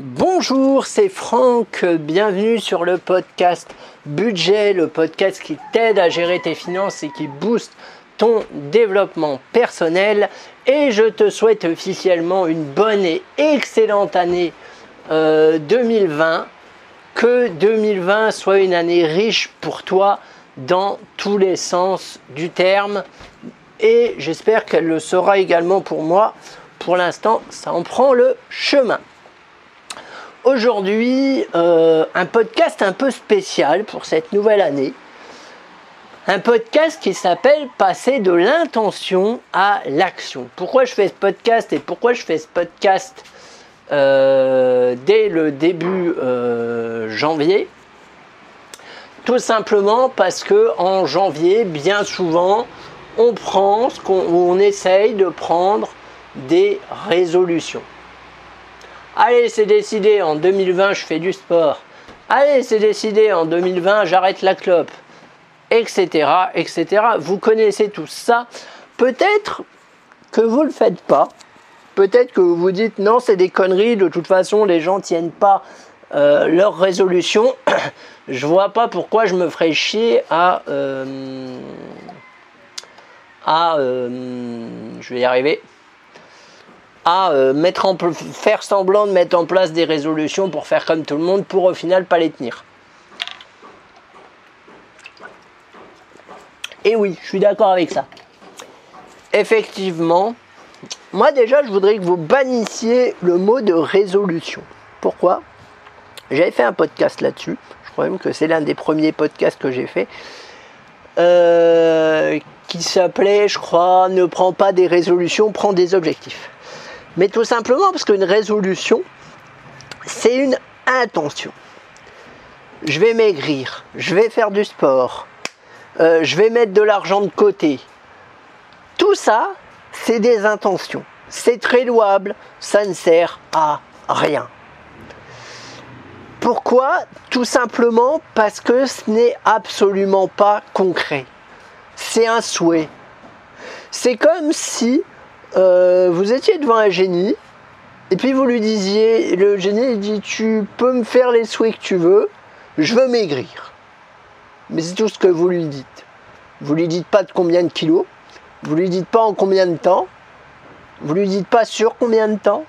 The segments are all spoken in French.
Bonjour, c'est Franck, bienvenue sur le podcast Budget, le podcast qui t'aide à gérer tes finances et qui booste ton développement personnel. Et je te souhaite officiellement une bonne et excellente année 2020. Euh, que 2020 soit une année riche pour toi dans tous les sens du terme. Et j'espère qu'elle le sera également pour moi. Pour l'instant, ça en prend le chemin. Aujourd'hui, euh, un podcast un peu spécial pour cette nouvelle année. Un podcast qui s'appelle Passer de l'intention à l'action. Pourquoi je fais ce podcast et pourquoi je fais ce podcast euh, dès le début euh, janvier? Tout simplement parce que en janvier, bien souvent, on prend ce qu'on on essaye de prendre des résolutions. Allez, c'est décidé, en 2020, je fais du sport. Allez, c'est décidé, en 2020, j'arrête la clope. Etc. etc. Vous connaissez tout ça. Peut-être que vous ne le faites pas. Peut-être que vous vous dites non, c'est des conneries. De toute façon, les gens tiennent pas euh, leur résolution. je vois pas pourquoi je me ferais chier à. Euh. Euh, je vais y arriver à euh, mettre en, faire semblant de mettre en place des résolutions pour faire comme tout le monde pour au final pas les tenir. Et oui, je suis d'accord avec ça. Effectivement, moi déjà je voudrais que vous bannissiez le mot de résolution. Pourquoi? J'avais fait un podcast là-dessus. Je crois même que c'est l'un des premiers podcasts que j'ai fait. Euh, qui s'appelait, je crois, Ne prends pas des résolutions, prends des objectifs. Mais tout simplement parce qu'une résolution, c'est une intention. Je vais maigrir, je vais faire du sport, euh, je vais mettre de l'argent de côté. Tout ça, c'est des intentions. C'est très louable, ça ne sert à rien. Pourquoi? Tout simplement parce que ce n'est absolument pas concret. C'est un souhait. C'est comme si euh, vous étiez devant un génie, et puis vous lui disiez, le génie dit, tu peux me faire les souhaits que tu veux, je veux maigrir. Mais c'est tout ce que vous lui dites. Vous lui dites pas de combien de kilos, vous lui dites pas en combien de temps, vous lui dites pas sur combien de temps.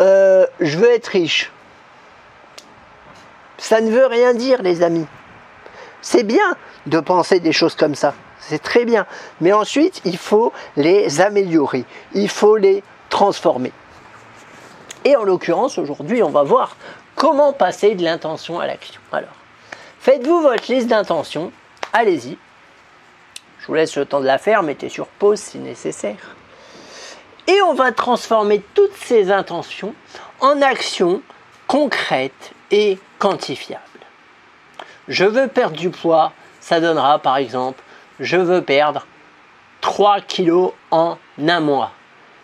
Euh, je veux être riche. Ça ne veut rien dire, les amis. C'est bien de penser des choses comme ça c'est très bien. Mais ensuite, il faut les améliorer, il faut les transformer. Et en l'occurrence, aujourd'hui, on va voir comment passer de l'intention à l'action. Alors, faites-vous votre liste d'intentions, allez-y. Je vous laisse le temps de la faire, mettez sur pause si nécessaire. Et on va transformer toutes ces intentions en actions concrètes et quantifiables. Je veux perdre du poids, ça donnera par exemple je veux perdre 3 kilos en un mois.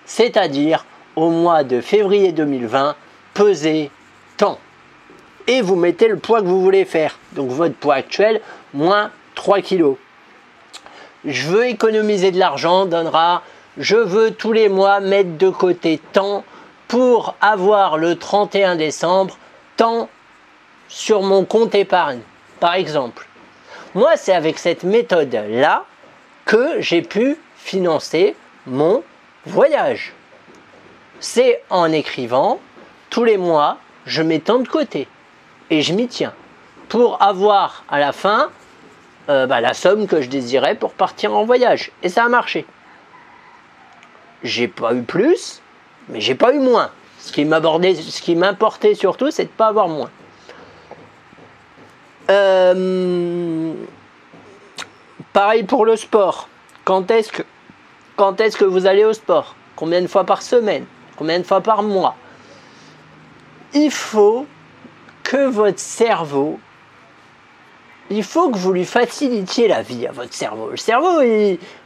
C'est-à-dire au mois de février 2020, peser tant. Et vous mettez le poids que vous voulez faire. Donc votre poids actuel, moins 3 kilos. Je veux économiser de l'argent, donnera, je veux tous les mois mettre de côté tant pour avoir le 31 décembre tant sur mon compte épargne, par exemple. Moi, c'est avec cette méthode-là que j'ai pu financer mon voyage. C'est en écrivant, tous les mois, je mets tant de côté et je m'y tiens pour avoir à la fin euh, bah, la somme que je désirais pour partir en voyage. Et ça a marché. J'ai pas eu plus, mais j'ai pas eu moins. Ce qui m'importait surtout, c'est de ne pas avoir moins. Euh, pareil pour le sport. Quand est-ce que, vous allez au sport? Combien de fois par semaine? Combien de fois par mois? Il faut que votre cerveau, il faut que vous lui facilitiez la vie à votre cerveau. Le cerveau,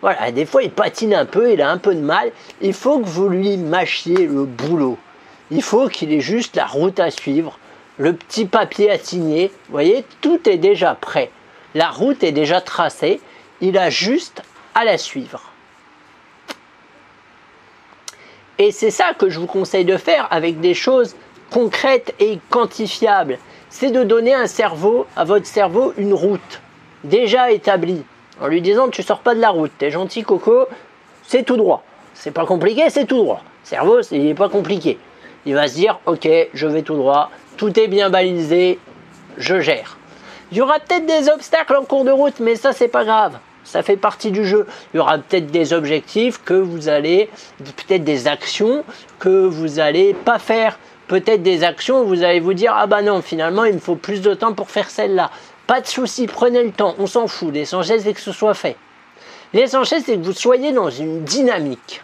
voilà, des fois il patine un peu, il a un peu de mal. Il faut que vous lui mâchiez le boulot. Il faut qu'il ait juste la route à suivre le petit papier à signer, vous voyez, tout est déjà prêt. La route est déjà tracée, il a juste à la suivre. Et c'est ça que je vous conseille de faire avec des choses concrète et quantifiable. C'est de donner un cerveau, à votre cerveau, une route déjà établie. En lui disant, tu sors pas de la route, t'es gentil Coco, c'est tout droit. C'est pas compliqué, c'est tout droit. Cerveau, il n'est pas compliqué. Il va se dire, ok, je vais tout droit, tout est bien balisé, je gère. Il y aura peut-être des obstacles en cours de route, mais ça, c'est pas grave. Ça fait partie du jeu. Il y aura peut-être des objectifs que vous allez, peut-être des actions que vous allez pas faire. Peut-être des actions où vous allez vous dire ah bah non finalement il me faut plus de temps pour faire celle-là. Pas de souci, prenez le temps, on s'en fout. L'essentiel c'est que ce soit fait. L'essentiel c'est que vous soyez dans une dynamique.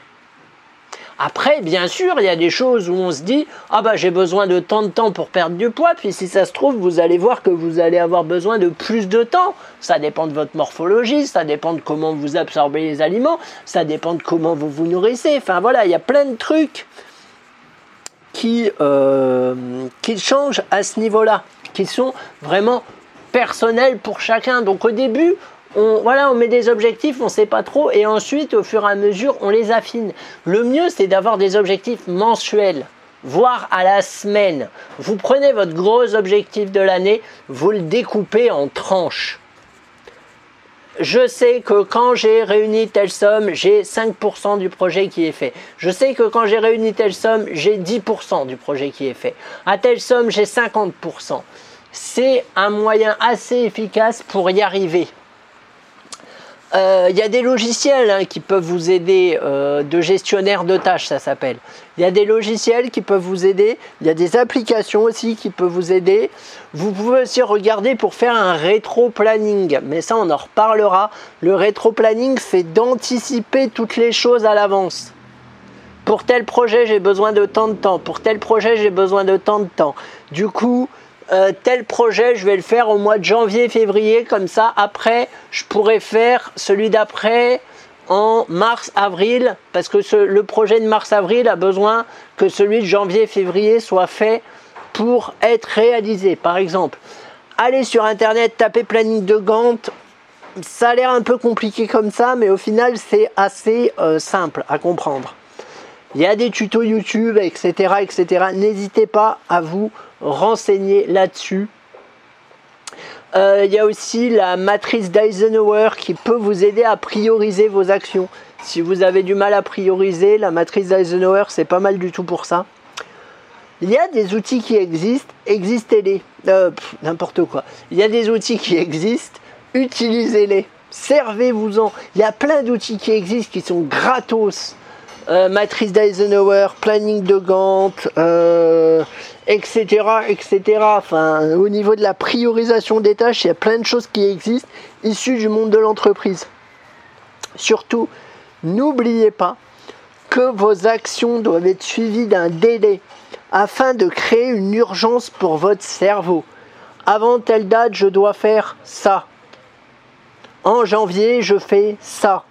Après, bien sûr, il y a des choses où on se dit Ah bah j'ai besoin de tant de temps pour perdre du poids, puis si ça se trouve, vous allez voir que vous allez avoir besoin de plus de temps. Ça dépend de votre morphologie, ça dépend de comment vous absorbez les aliments, ça dépend de comment vous vous nourrissez. Enfin voilà, il y a plein de trucs qui, euh, qui changent à ce niveau-là, qui sont vraiment personnels pour chacun. Donc au début, on, voilà, on met des objectifs, on ne sait pas trop, et ensuite, au fur et à mesure, on les affine. Le mieux, c'est d'avoir des objectifs mensuels, voire à la semaine. Vous prenez votre gros objectif de l'année, vous le découpez en tranches. Je sais que quand j'ai réuni telle somme, j'ai 5% du projet qui est fait. Je sais que quand j'ai réuni telle somme, j'ai 10% du projet qui est fait. À telle somme, j'ai 50%. C'est un moyen assez efficace pour y arriver. Il euh, y a des logiciels hein, qui peuvent vous aider, euh, de gestionnaire de tâches, ça s'appelle. Il y a des logiciels qui peuvent vous aider. Il y a des applications aussi qui peuvent vous aider. Vous pouvez aussi regarder pour faire un rétro-planning. Mais ça, on en reparlera. Le rétro-planning, c'est d'anticiper toutes les choses à l'avance. Pour tel projet, j'ai besoin de tant de temps. Pour tel projet, j'ai besoin de tant de temps. Du coup, euh, tel projet, je vais le faire au mois de janvier, février, comme ça, après, je pourrais faire celui d'après en mars, avril, parce que le projet de mars, avril a besoin que celui de janvier, février soit fait pour être réalisé. Par exemple, allez sur Internet, tapez planning de Gantt, ça a l'air un peu compliqué comme ça, mais au final, c'est assez euh, simple à comprendre. Il y a des tutos YouTube, etc. etc. N'hésitez pas à vous renseigner là-dessus. Euh, il y a aussi la matrice d'Eisenhower qui peut vous aider à prioriser vos actions. Si vous avez du mal à prioriser, la matrice d'Eisenhower, c'est pas mal du tout pour ça. Il y a des outils qui existent, existez-les. Euh, n'importe quoi. Il y a des outils qui existent, utilisez-les. Servez-vous-en. Il y a plein d'outils qui existent qui sont gratos. Euh, matrice d'Eisenhower, planning de Gantt, etc., etc. Enfin, au niveau de la priorisation des tâches, il y a plein de choses qui existent issues du monde de l'entreprise. Surtout, n'oubliez pas que vos actions doivent être suivies d'un délai afin de créer une urgence pour votre cerveau. Avant telle date, je dois faire ça. En janvier, je fais ça.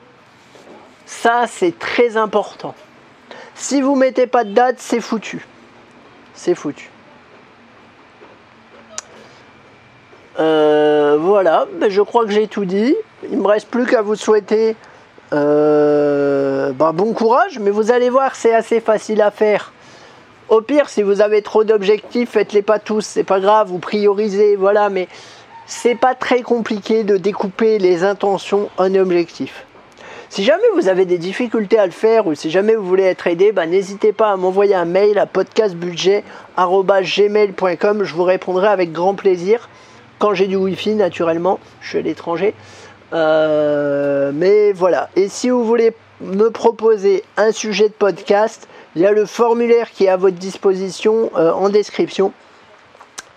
Ça, c'est très important. Si vous mettez pas de date, c'est foutu c'est foutu. Euh, voilà, je crois que j'ai tout dit. Il me reste plus qu'à vous souhaiter euh, ben, bon courage, mais vous allez voir, c'est assez facile à faire. Au pire, si vous avez trop d'objectifs, faites-les pas tous, c'est pas grave, vous priorisez, voilà, mais c'est pas très compliqué de découper les intentions en objectifs. Si jamais vous avez des difficultés à le faire ou si jamais vous voulez être aidé, bah, n'hésitez pas à m'envoyer un mail à podcastbudget.gmail.com. Je vous répondrai avec grand plaisir quand j'ai du wifi naturellement. Je suis à l'étranger. Euh, mais voilà. Et si vous voulez me proposer un sujet de podcast, il y a le formulaire qui est à votre disposition euh, en description.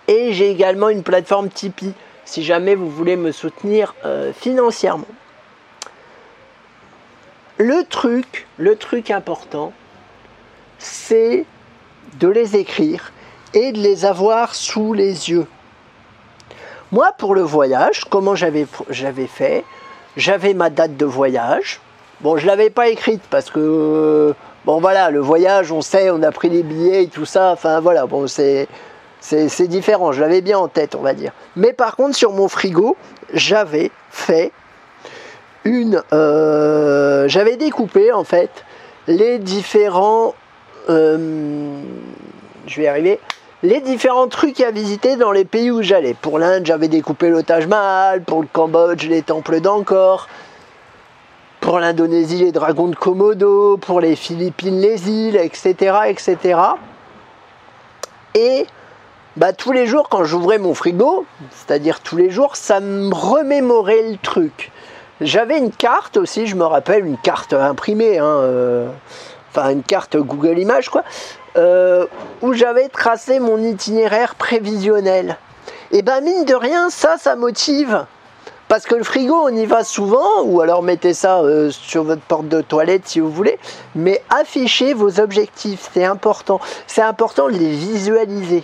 Et j'ai également une plateforme Tipeee si jamais vous voulez me soutenir euh, financièrement. Le truc, le truc important, c'est de les écrire et de les avoir sous les yeux. Moi, pour le voyage, comment j'avais, fait? J'avais ma date de voyage. Bon, je ne l'avais pas écrite parce que, bon voilà, le voyage, on sait, on a pris les billets et tout ça. Enfin voilà, bon, c'est, c'est différent. Je l'avais bien en tête, on va dire. Mais par contre, sur mon frigo, j'avais fait une. Euh, j'avais découpé en fait les différents. Euh, je vais arriver. les différents trucs à visiter dans les pays où j'allais. Pour l'Inde, j'avais découpé le Taj Mahal, pour le Cambodge, les temples d'Angkor, pour l'Indonésie, les dragons de Komodo, pour les Philippines, les îles, etc. etc. Et bah, tous les jours, quand j'ouvrais mon frigo, c'est-à-dire tous les jours, ça me remémorait le truc. J'avais une carte aussi, je me rappelle, une carte imprimée, hein, euh, enfin une carte Google Images, quoi, euh, où j'avais tracé mon itinéraire prévisionnel. Et ben mine de rien, ça, ça motive. Parce que le frigo, on y va souvent, ou alors mettez ça euh, sur votre porte de toilette si vous voulez, mais affichez vos objectifs, c'est important. C'est important de les visualiser.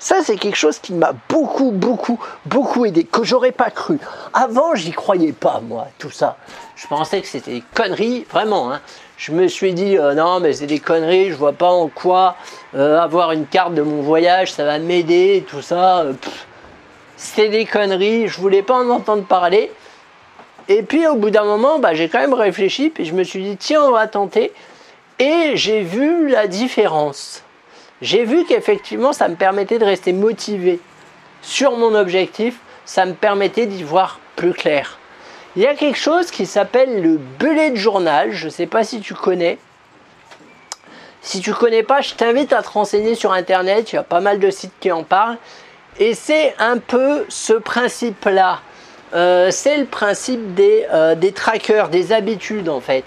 Ça, c'est quelque chose qui m'a beaucoup, beaucoup, beaucoup aidé, que j'aurais pas cru. Avant, j'y croyais pas, moi, tout ça. Je pensais que c'était des conneries, vraiment. Hein. Je me suis dit, euh, non, mais c'est des conneries, je vois pas en quoi euh, avoir une carte de mon voyage, ça va m'aider, tout ça. c'était des conneries, je voulais pas en entendre parler. Et puis, au bout d'un moment, bah, j'ai quand même réfléchi, puis je me suis dit, tiens, on va tenter. Et j'ai vu la différence j'ai vu qu'effectivement ça me permettait de rester motivé sur mon objectif, ça me permettait d'y voir plus clair. Il y a quelque chose qui s'appelle le bullet journal, je ne sais pas si tu connais. Si tu connais pas, je t'invite à te renseigner sur internet, il y a pas mal de sites qui en parlent. Et c'est un peu ce principe-là. Euh, c'est le principe des, euh, des trackers, des habitudes en fait.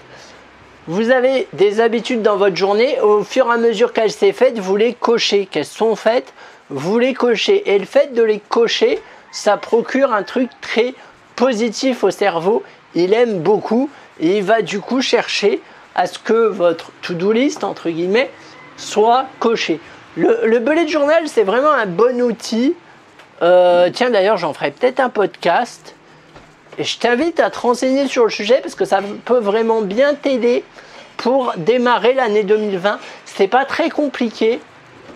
Vous avez des habitudes dans votre journée, au fur et à mesure qu'elles sont faites, vous les cochez. Qu'elles sont faites, vous les cochez. Et le fait de les cocher, ça procure un truc très positif au cerveau. Il aime beaucoup et il va du coup chercher à ce que votre to-do list, entre guillemets, soit coché. Le, le bullet journal, c'est vraiment un bon outil. Euh, tiens, d'ailleurs, j'en ferai peut-être un podcast je t'invite à te renseigner sur le sujet parce que ça peut vraiment bien t'aider pour démarrer l'année 2020. C'est pas très compliqué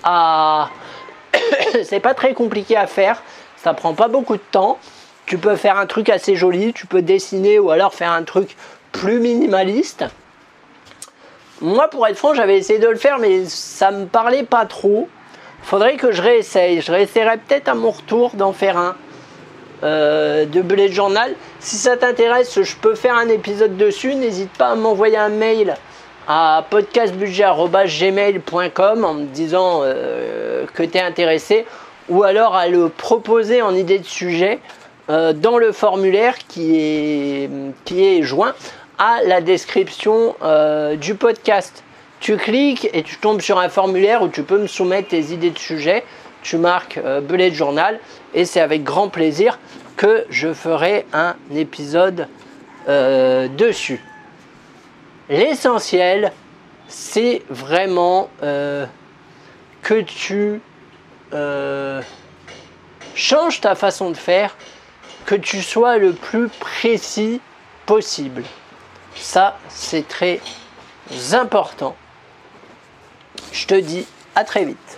à c'est pas très compliqué à faire. Ça prend pas beaucoup de temps. Tu peux faire un truc assez joli, tu peux dessiner ou alors faire un truc plus minimaliste. Moi, pour être franc, j'avais essayé de le faire, mais ça me parlait pas trop. Faudrait que je réessaye. Je réessayerai peut-être à mon retour d'en faire un. Euh, de Bullet Journal. Si ça t'intéresse, je peux faire un épisode dessus. N'hésite pas à m'envoyer un mail à podcastbudget.gmail.com en me disant euh, que tu es intéressé ou alors à le proposer en idée de sujet euh, dans le formulaire qui est, qui est joint à la description du podcast. Tu cliques et tu tombes sur un formulaire où tu peux me soumettre tes idées de sujet tu marques euh, Bullet Journal et c'est avec grand plaisir que je ferai un épisode euh, dessus. L'essentiel, c'est vraiment euh, que tu changes ta façon de faire, que tu sois le plus précis possible. Ça, c'est très important. Je te dis à très vite.